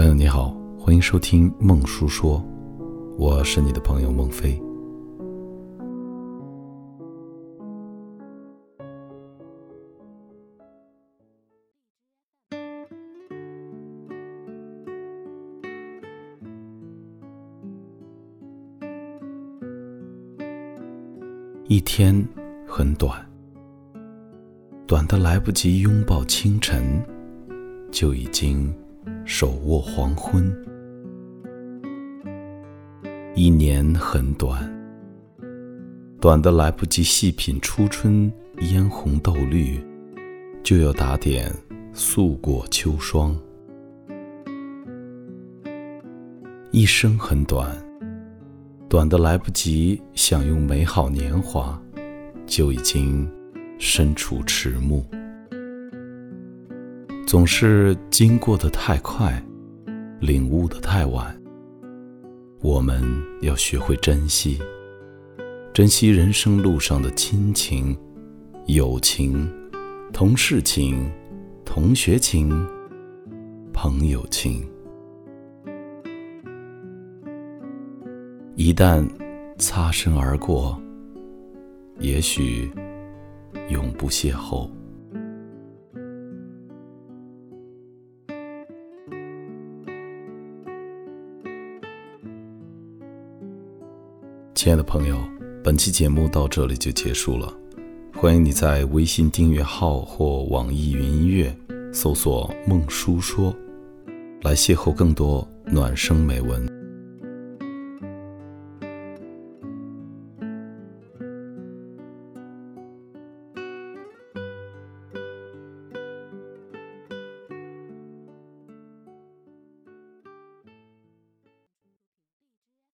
朋友你好，欢迎收听孟叔说，我是你的朋友孟非。一天很短，短的来不及拥抱清晨，就已经。手握黄昏，一年很短，短的来不及细品初春嫣红豆绿，就要打点素过秋霜。一生很短，短的来不及享用美好年华，就已经身处迟暮。总是经过的太快，领悟的太晚。我们要学会珍惜，珍惜人生路上的亲情、友情、同事情、同学情、朋友情。一旦擦身而过，也许永不邂逅。亲爱的朋友，本期节目到这里就结束了。欢迎你在微信订阅号或网易云音乐搜索“孟叔说”，来邂逅更多暖声美文。